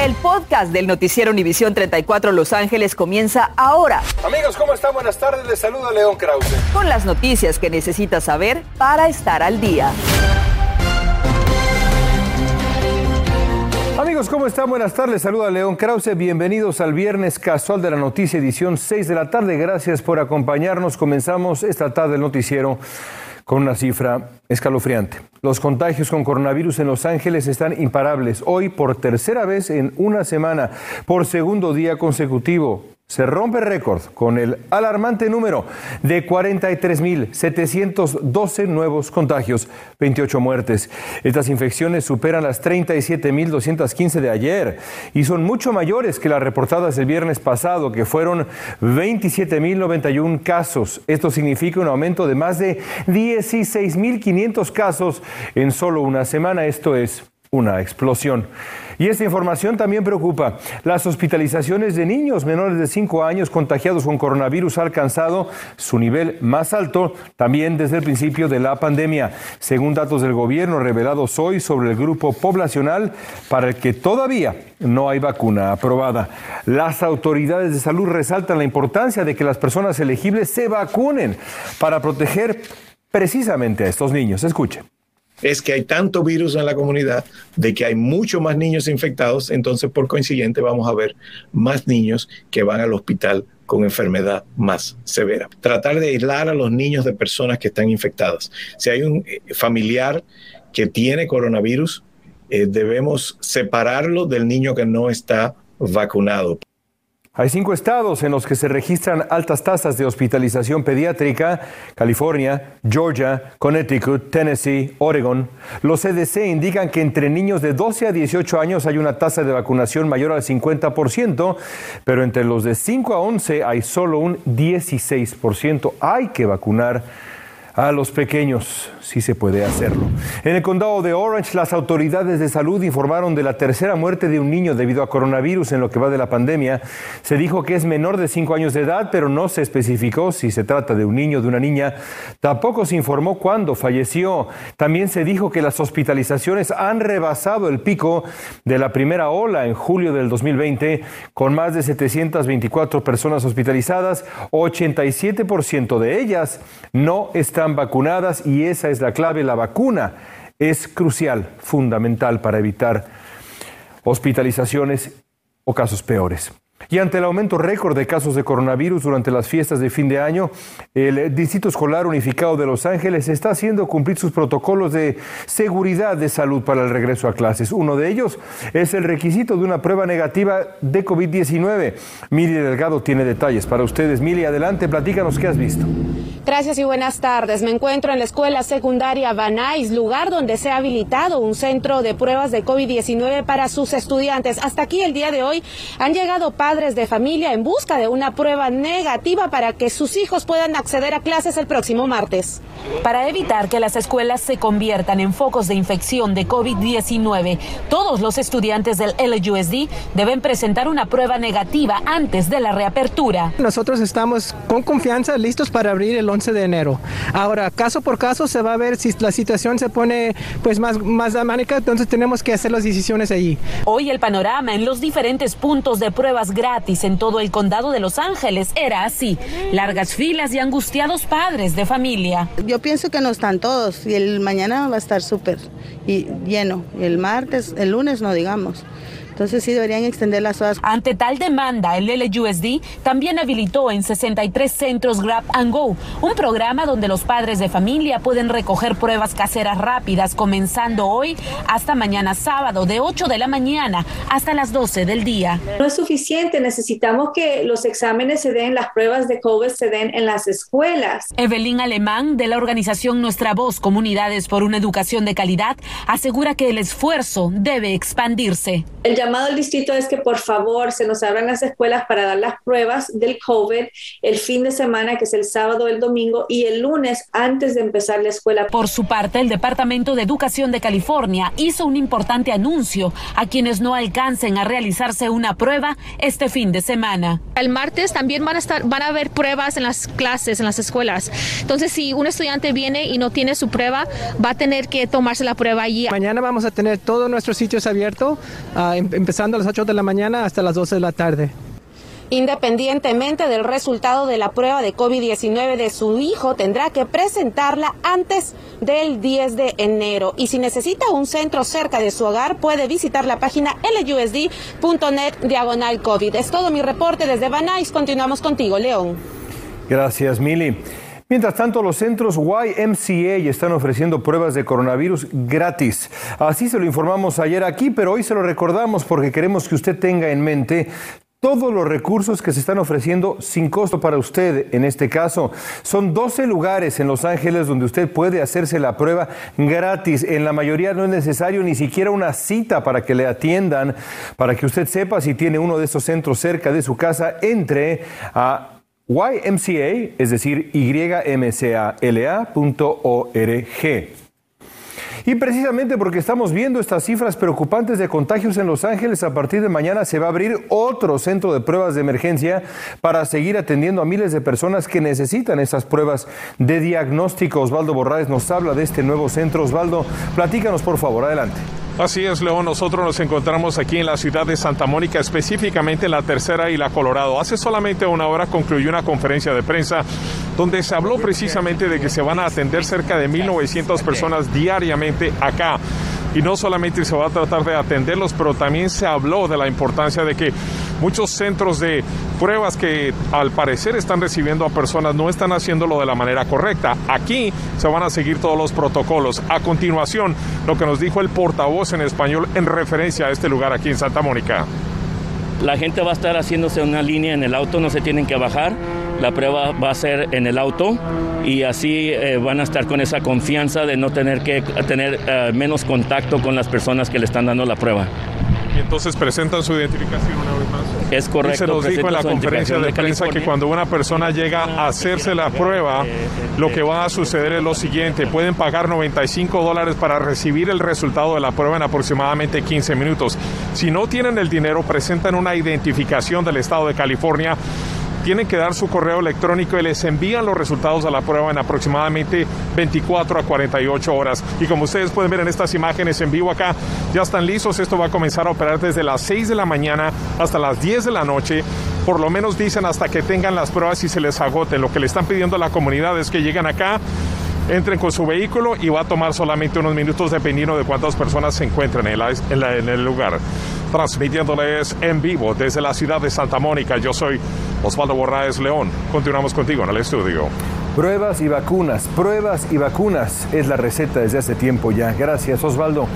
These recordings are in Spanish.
El podcast del noticiero Univisión 34 Los Ángeles comienza ahora. Amigos, ¿cómo están? Buenas tardes. Les saluda León Krause. Con las noticias que necesitas saber para estar al día. Amigos, ¿cómo están? Buenas tardes. Les saluda León Krause. Bienvenidos al Viernes Casual de la Noticia, edición 6 de la tarde. Gracias por acompañarnos. Comenzamos esta tarde el noticiero con una cifra escalofriante. Los contagios con coronavirus en Los Ángeles están imparables. Hoy, por tercera vez en una semana, por segundo día consecutivo, se rompe récord con el alarmante número de 43.712 nuevos contagios, 28 muertes. Estas infecciones superan las 37.215 de ayer y son mucho mayores que las reportadas el viernes pasado, que fueron 27.091 casos. Esto significa un aumento de más de 16.500 casos en solo una semana. Esto es una explosión. Y esta información también preocupa. Las hospitalizaciones de niños menores de 5 años contagiados con coronavirus ha alcanzado su nivel más alto también desde el principio de la pandemia, según datos del gobierno revelados hoy sobre el grupo poblacional para el que todavía no hay vacuna aprobada. Las autoridades de salud resaltan la importancia de que las personas elegibles se vacunen para proteger precisamente a estos niños. Escuchen es que hay tanto virus en la comunidad, de que hay mucho más niños infectados, entonces por coincidente vamos a ver más niños que van al hospital con enfermedad más severa. Tratar de aislar a los niños de personas que están infectadas. Si hay un eh, familiar que tiene coronavirus, eh, debemos separarlo del niño que no está vacunado. Hay cinco estados en los que se registran altas tasas de hospitalización pediátrica, California, Georgia, Connecticut, Tennessee, Oregon. Los CDC indican que entre niños de 12 a 18 años hay una tasa de vacunación mayor al 50%, pero entre los de 5 a 11 hay solo un 16%. Hay que vacunar a los pequeños sí se puede hacerlo. En el condado de Orange, las autoridades de salud informaron de la tercera muerte de un niño debido a coronavirus en lo que va de la pandemia. Se dijo que es menor de 5 años de edad, pero no se especificó si se trata de un niño o de una niña. Tampoco se informó cuándo falleció. También se dijo que las hospitalizaciones han rebasado el pico de la primera ola en julio del 2020, con más de 724 personas hospitalizadas. 87% de ellas no están vacunadas y esa es la clave. La vacuna es crucial, fundamental para evitar hospitalizaciones o casos peores. Y ante el aumento récord de casos de coronavirus durante las fiestas de fin de año, el Distrito Escolar Unificado de Los Ángeles está haciendo cumplir sus protocolos de seguridad de salud para el regreso a clases. Uno de ellos es el requisito de una prueba negativa de COVID-19. Mili Delgado tiene detalles para ustedes. Mili, adelante, platícanos qué has visto. Gracias y buenas tardes. Me encuentro en la escuela secundaria Banais, lugar donde se ha habilitado un centro de pruebas de COVID-19 para sus estudiantes. Hasta aquí el día de hoy han llegado padres de familia en busca de una prueba negativa para que sus hijos puedan acceder a clases el próximo martes. Para evitar que las escuelas se conviertan en focos de infección de COVID-19, todos los estudiantes del LUSD deben presentar una prueba negativa antes de la reapertura. Nosotros estamos con confianza listos para abrir el 11 de enero. Ahora, caso por caso se va a ver si la situación se pone pues más, más dramática, entonces tenemos que hacer las decisiones ahí. Hoy el panorama en los diferentes puntos de pruebas gratis en todo el condado de Los Ángeles era así, largas filas y angustiados padres de familia. Yo pienso que no están todos y el mañana va a estar súper lleno, el martes, el lunes no digamos. Entonces sí deberían extender las horas. Ante tal demanda, el LUSD también habilitó en 63 centros Grab and Go, un programa donde los padres de familia pueden recoger pruebas caseras rápidas comenzando hoy hasta mañana sábado de 8 de la mañana hasta las 12 del día. No es suficiente, necesitamos que los exámenes se den, las pruebas de COVID se den en las escuelas. Evelyn Alemán de la organización Nuestra Voz Comunidades por una Educación de Calidad asegura que el esfuerzo debe expandirse. El llamado al distrito es que por favor se nos abran las escuelas para dar las pruebas del COVID el fin de semana, que es el sábado, el domingo y el lunes antes de empezar la escuela. Por su parte, el Departamento de Educación de California hizo un importante anuncio a quienes no alcancen a realizarse una prueba este fin de semana. El martes también van a estar, van a haber pruebas en las clases, en las escuelas. Entonces, si un estudiante viene y no tiene su prueba, va a tener que tomarse la prueba allí. Mañana vamos a tener todos nuestros sitios abiertos. Uh, empezando a las 8 de la mañana hasta las 12 de la tarde. Independientemente del resultado de la prueba de COVID-19 de su hijo, tendrá que presentarla antes del 10 de enero. Y si necesita un centro cerca de su hogar, puede visitar la página lusd.net diagonal COVID. Es todo mi reporte desde Banais. Continuamos contigo, León. Gracias, Mili. Mientras tanto, los centros YMCA están ofreciendo pruebas de coronavirus gratis. Así se lo informamos ayer aquí, pero hoy se lo recordamos porque queremos que usted tenga en mente todos los recursos que se están ofreciendo sin costo para usted en este caso. Son 12 lugares en Los Ángeles donde usted puede hacerse la prueba gratis. En la mayoría no es necesario ni siquiera una cita para que le atiendan, para que usted sepa si tiene uno de estos centros cerca de su casa, entre a YMCA, es decir, ymcala.org. Y precisamente porque estamos viendo estas cifras preocupantes de contagios en Los Ángeles, a partir de mañana se va a abrir otro centro de pruebas de emergencia para seguir atendiendo a miles de personas que necesitan esas pruebas de diagnóstico. Osvaldo Borraes nos habla de este nuevo centro. Osvaldo, platícanos por favor, adelante. Así es, León. Nosotros nos encontramos aquí en la ciudad de Santa Mónica, específicamente en la tercera y la Colorado. Hace solamente una hora concluyó una conferencia de prensa donde se habló precisamente de que se van a atender cerca de 1.900 personas diariamente acá y no solamente se va a tratar de atenderlos, pero también se habló de la importancia de que muchos centros de pruebas que al parecer están recibiendo a personas no están haciéndolo de la manera correcta. Aquí se van a seguir todos los protocolos. A continuación, lo que nos dijo el portavoz en español en referencia a este lugar aquí en Santa Mónica. La gente va a estar haciéndose una línea en el auto, no se tienen que bajar. La prueba va a ser en el auto y así eh, van a estar con esa confianza de no tener que tener eh, menos contacto con las personas que le están dando la prueba. Y entonces presentan su identificación una vez más. Es correcto. se nos dijo en la conferencia de, prensa que cuando una persona llega a hacerse la prueba, lo que va a suceder es lo siguiente. Pueden pagar 95 dólares para recibir el resultado de la prueba en aproximadamente 15 minutos. Si no tienen el dinero, presentan una identificación del estado de California tienen que dar su correo electrónico y les envían los resultados de la prueba en aproximadamente 24 a 48 horas. Y como ustedes pueden ver en estas imágenes en vivo acá, ya están listos. Esto va a comenzar a operar desde las 6 de la mañana hasta las 10 de la noche. Por lo menos dicen hasta que tengan las pruebas y se les agoten. Lo que le están pidiendo a la comunidad es que lleguen acá entren con su vehículo y va a tomar solamente unos minutos dependiendo de cuántas personas se encuentren en, en, el lugar. Transmitiéndoles en vivo desde la ciudad de Santa Mónica, yo soy Osvaldo Borraes León. Continuamos contigo en el estudio. Pruebas y vacunas, pruebas y vacunas es la receta desde hace tiempo ya. Gracias, Osvaldo.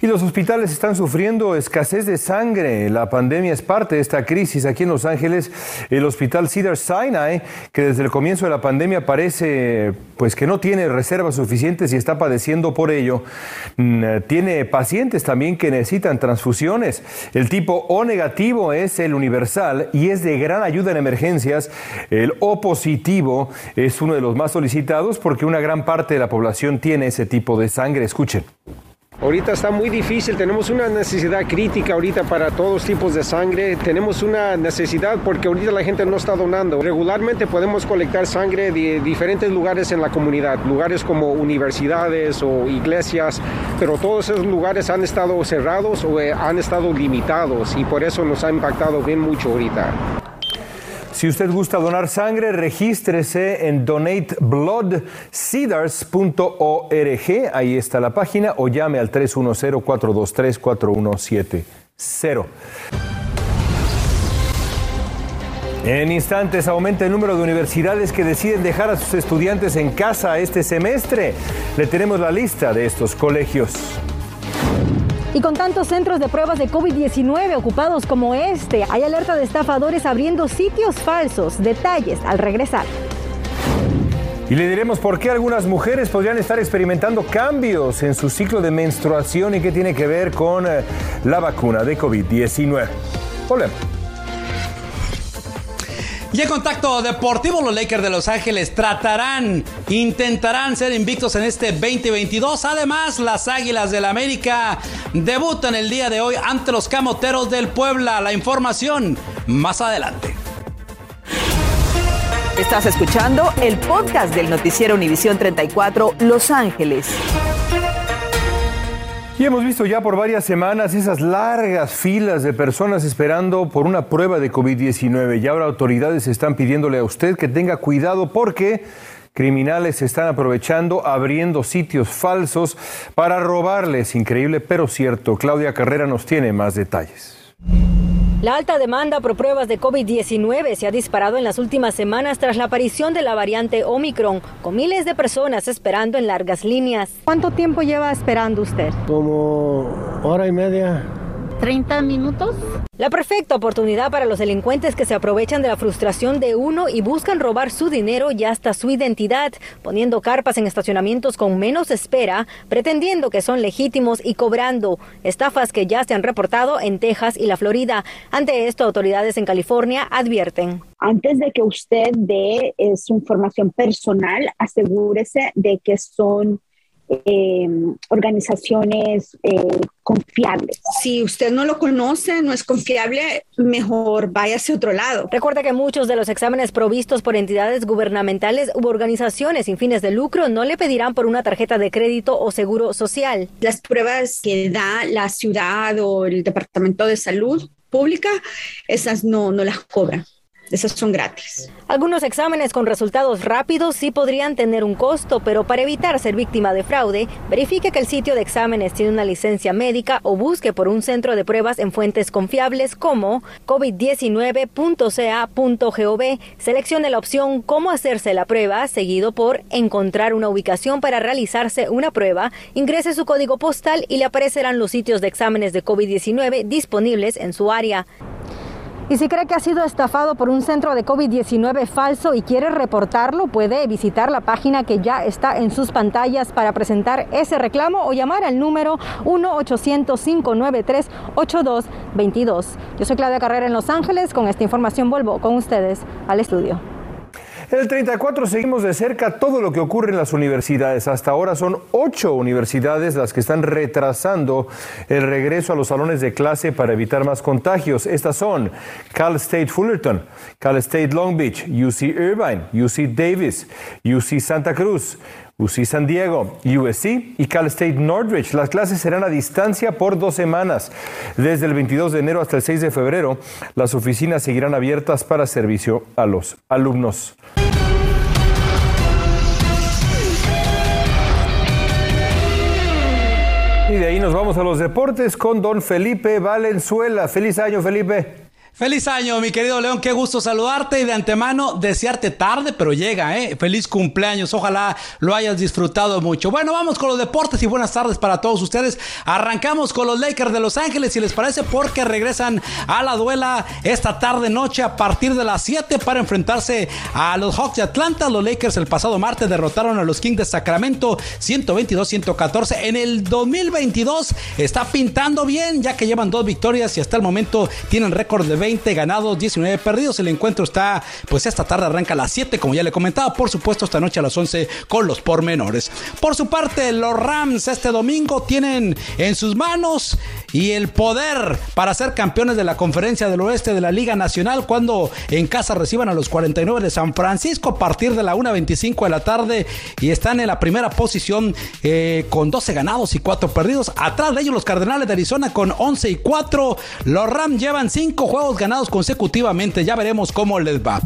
Y los hospitales están sufriendo escasez de sangre. La pandemia es parte de esta crisis. Aquí en Los Ángeles, el hospital Cedar Sinai, que desde el comienzo de la pandemia parece pues que no tiene reservas suficientes y está padeciendo por ello, mm, tiene pacientes también que necesitan transfusiones. El tipo O negativo es el universal y es de gran ayuda en emergencias. El O positivo es uno de los más solicitados porque una gran parte de la población tiene ese tipo de sangre. Escuchen. Ahorita está muy difícil, tenemos una necesidad crítica ahorita para todos tipos de sangre, tenemos una necesidad porque ahorita la gente no está donando. Regularmente podemos colectar sangre de diferentes lugares en la comunidad, lugares como universidades o iglesias, pero todos esos lugares han estado cerrados o eh, han estado limitados y por eso nos ha impactado bien mucho ahorita. Si usted gusta donar sangre, regístrese en donatebloodcedars.org. Ahí está la página o llame al 310-423-4170. En instantes aumenta el número de universidades que deciden dejar a sus estudiantes en casa este semestre. Le tenemos la lista de estos colegios. Y con tantos centros de pruebas de COVID-19 ocupados como este, hay alerta de estafadores abriendo sitios falsos. Detalles al regresar. Y le diremos por qué algunas mujeres podrían estar experimentando cambios en su ciclo de menstruación y qué tiene que ver con eh, la vacuna de COVID-19. Volvemos. Y en contacto deportivo, los Lakers de Los Ángeles tratarán, intentarán ser invictos en este 2022. Además, las Águilas del América debutan el día de hoy ante los Camoteros del Puebla. La información más adelante. Estás escuchando el podcast del noticiero Univisión 34 Los Ángeles. Y hemos visto ya por varias semanas esas largas filas de personas esperando por una prueba de COVID-19 y ahora autoridades están pidiéndole a usted que tenga cuidado porque criminales se están aprovechando, abriendo sitios falsos para robarles. Increíble, pero cierto. Claudia Carrera nos tiene más detalles. La alta demanda por pruebas de COVID-19 se ha disparado en las últimas semanas tras la aparición de la variante Omicron, con miles de personas esperando en largas líneas. ¿Cuánto tiempo lleva esperando usted? Como hora y media. 30 minutos. La perfecta oportunidad para los delincuentes que se aprovechan de la frustración de uno y buscan robar su dinero y hasta su identidad, poniendo carpas en estacionamientos con menos espera, pretendiendo que son legítimos y cobrando estafas que ya se han reportado en Texas y la Florida. Ante esto, autoridades en California advierten. Antes de que usted dé su información personal, asegúrese de que son eh, organizaciones eh, confiables. Si usted no lo conoce, no es confiable, mejor váyase a otro lado. Recuerda que muchos de los exámenes provistos por entidades gubernamentales u organizaciones sin fines de lucro no le pedirán por una tarjeta de crédito o seguro social. Las pruebas que da la ciudad o el Departamento de Salud Pública, esas no, no las cobran. Esos son gratis. Algunos exámenes con resultados rápidos sí podrían tener un costo, pero para evitar ser víctima de fraude, verifique que el sitio de exámenes tiene una licencia médica o busque por un centro de pruebas en fuentes confiables como covid19.ca.gov. Seleccione la opción Cómo hacerse la prueba, seguido por Encontrar una ubicación para realizarse una prueba. Ingrese su código postal y le aparecerán los sitios de exámenes de COVID-19 disponibles en su área. Y si cree que ha sido estafado por un centro de COVID-19 falso y quiere reportarlo, puede visitar la página que ya está en sus pantallas para presentar ese reclamo o llamar al número 1-800-593-8222. Yo soy Claudia Carrera en Los Ángeles. Con esta información vuelvo con ustedes al estudio. El 34 seguimos de cerca todo lo que ocurre en las universidades. Hasta ahora son ocho universidades las que están retrasando el regreso a los salones de clase para evitar más contagios. Estas son Cal State Fullerton, Cal State Long Beach, UC Irvine, UC Davis, UC Santa Cruz, UC San Diego, USC y Cal State Northridge. Las clases serán a distancia por dos semanas. Desde el 22 de enero hasta el 6 de febrero, las oficinas seguirán abiertas para servicio a los alumnos. Y de ahí nos vamos a los deportes con don Felipe Valenzuela. Feliz año, Felipe. Feliz año, mi querido León. Qué gusto saludarte y de antemano desearte tarde, pero llega, ¿eh? Feliz cumpleaños. Ojalá lo hayas disfrutado mucho. Bueno, vamos con los deportes y buenas tardes para todos ustedes. Arrancamos con los Lakers de Los Ángeles, si les parece, porque regresan a la duela esta tarde noche a partir de las 7 para enfrentarse a los Hawks de Atlanta. Los Lakers el pasado martes derrotaron a los Kings de Sacramento 122-114. En el 2022 está pintando bien, ya que llevan dos victorias y hasta el momento tienen récord de 20 ganados, 19 perdidos. El encuentro está, pues esta tarde arranca a las 7, como ya le comentaba. Por supuesto, esta noche a las 11 con los pormenores. Por su parte, los Rams este domingo tienen en sus manos y el poder para ser campeones de la Conferencia del Oeste de la Liga Nacional cuando en casa reciban a los 49 de San Francisco a partir de la 1.25 de la tarde y están en la primera posición eh, con 12 ganados y 4 perdidos. Atrás de ellos los Cardenales de Arizona con 11 y 4. Los Rams llevan 5 juegos ganados consecutivamente. Ya veremos cómo les va.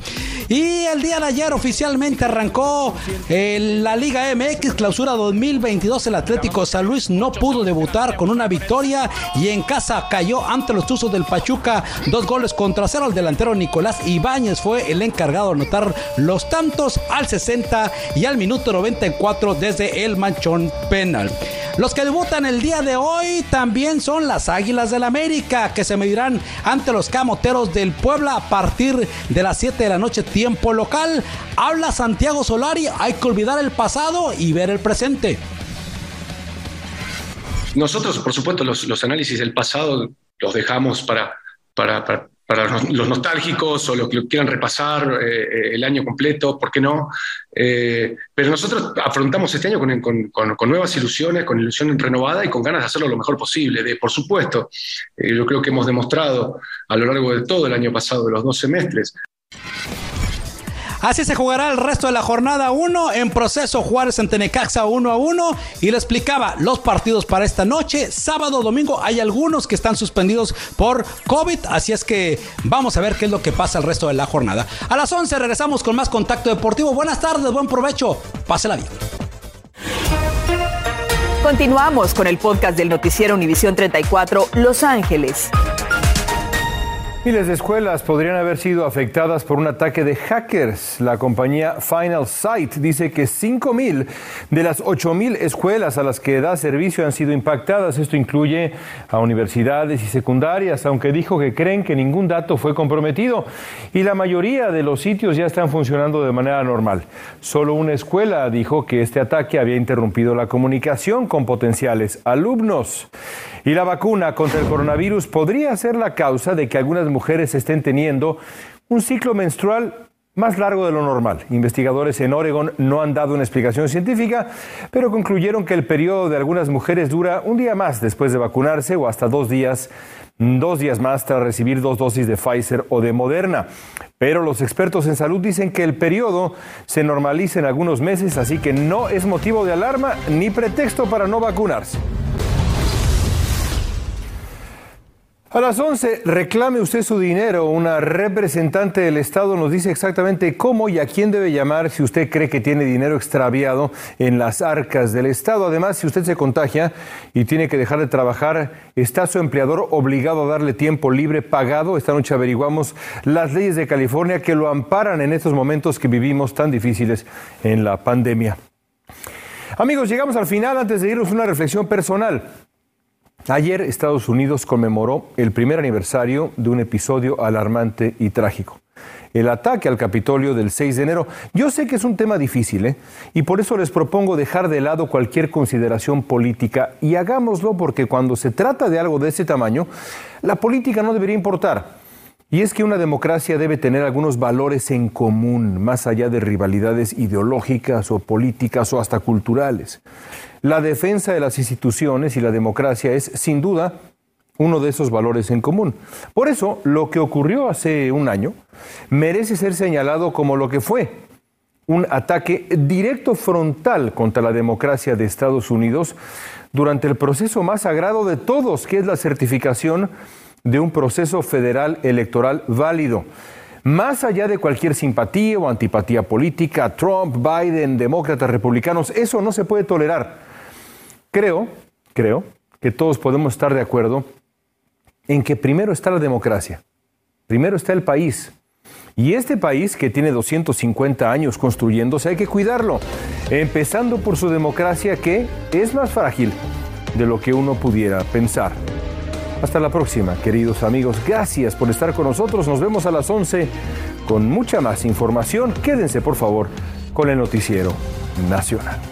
Y el día de ayer oficialmente arrancó eh, la Liga MX Clausura 2022. El Atlético San Luis no pudo debutar con una victoria y en casa cayó ante los Tuzos del Pachuca. Dos goles contra cero. El delantero Nicolás Ibáñez fue el encargado de anotar los tantos al 60 y al minuto 94 desde el manchón penal. Los que debutan el día de hoy también son las Águilas del América, que se medirán ante los Camoteros del Puebla a partir de las 7 de la noche, tiempo local. Habla Santiago Solari, hay que olvidar el pasado y ver el presente. Nosotros, por supuesto, los, análisis del pasado los dejamos para, para, para los nostálgicos o los que quieran repasar eh, eh, el año completo, ¿por qué no? Eh, pero nosotros afrontamos este año con, nuevas ilusiones, con ilusión renovada y con ganas de hacerlo lo mejor posible. De, por supuesto, yo creo que hemos demostrado a lo largo de todo el año pasado, de los dos semestres, Así se jugará el resto de la jornada 1 en proceso Juárez en Tenecaxa 1 a 1 y le explicaba los partidos para esta noche, sábado, domingo, hay algunos que están suspendidos por COVID, así es que vamos a ver qué es lo que pasa el resto de la jornada. A las 11 regresamos con más contacto deportivo. Buenas tardes, buen provecho, pásela bien. Continuamos con el podcast del noticiero Univisión 34 Los Ángeles. Miles de escuelas podrían haber sido afectadas por un ataque de hackers. La compañía Final Sight dice que 5.000 de las 8.000 escuelas a las que da servicio han sido impactadas. Esto incluye a universidades y secundarias, aunque dijo que creen que ningún dato fue comprometido y la mayoría de los sitios ya están funcionando de manera normal. Solo una escuela dijo que este ataque había interrumpido la comunicación con potenciales alumnos. Y la vacuna contra el coronavirus podría ser la causa de que algunas mujeres estén teniendo un ciclo menstrual más largo de lo normal. Investigadores en Oregon no han dado una explicación científica, pero concluyeron que el periodo de algunas mujeres dura un día más después de vacunarse o hasta dos días, dos días más tras recibir dos dosis de Pfizer o de Moderna. Pero los expertos en salud dicen que el periodo se normaliza en algunos meses, así que no es motivo de alarma ni pretexto para no vacunarse. A las 11, reclame usted su dinero. Una representante del Estado nos dice exactamente cómo y a quién debe llamar si usted cree que tiene dinero extraviado en las arcas del Estado. Además, si usted se contagia y tiene que dejar de trabajar, ¿está su empleador obligado a darle tiempo libre pagado? Esta noche averiguamos las leyes de California que lo amparan en estos momentos que vivimos tan difíciles en la pandemia. Amigos, llegamos al final. Antes de irnos, una reflexión personal. Ayer Estados Unidos conmemoró el primer aniversario de un episodio alarmante y trágico. El ataque al Capitolio del 6 de enero. Yo sé que es un tema difícil, ¿eh? y por eso les propongo dejar de lado cualquier consideración política y hagámoslo porque cuando se trata de algo de ese tamaño, la política no debería importar. Y es que una democracia debe tener algunos valores en común, más allá de rivalidades ideológicas o políticas o hasta culturales. La defensa de las instituciones y la democracia es, sin duda, uno de esos valores en común. Por eso, lo que ocurrió hace un año merece ser señalado como lo que fue, un ataque directo frontal contra la democracia de Estados Unidos durante el proceso más sagrado de todos, que es la certificación de un proceso federal electoral válido. Más allá de cualquier simpatía o antipatía política, Trump, Biden, demócratas, republicanos, eso no se puede tolerar. Creo, creo que todos podemos estar de acuerdo en que primero está la democracia, primero está el país. Y este país que tiene 250 años construyéndose hay que cuidarlo, empezando por su democracia que es más frágil de lo que uno pudiera pensar. Hasta la próxima, queridos amigos. Gracias por estar con nosotros. Nos vemos a las 11 con mucha más información. Quédense, por favor, con el noticiero nacional.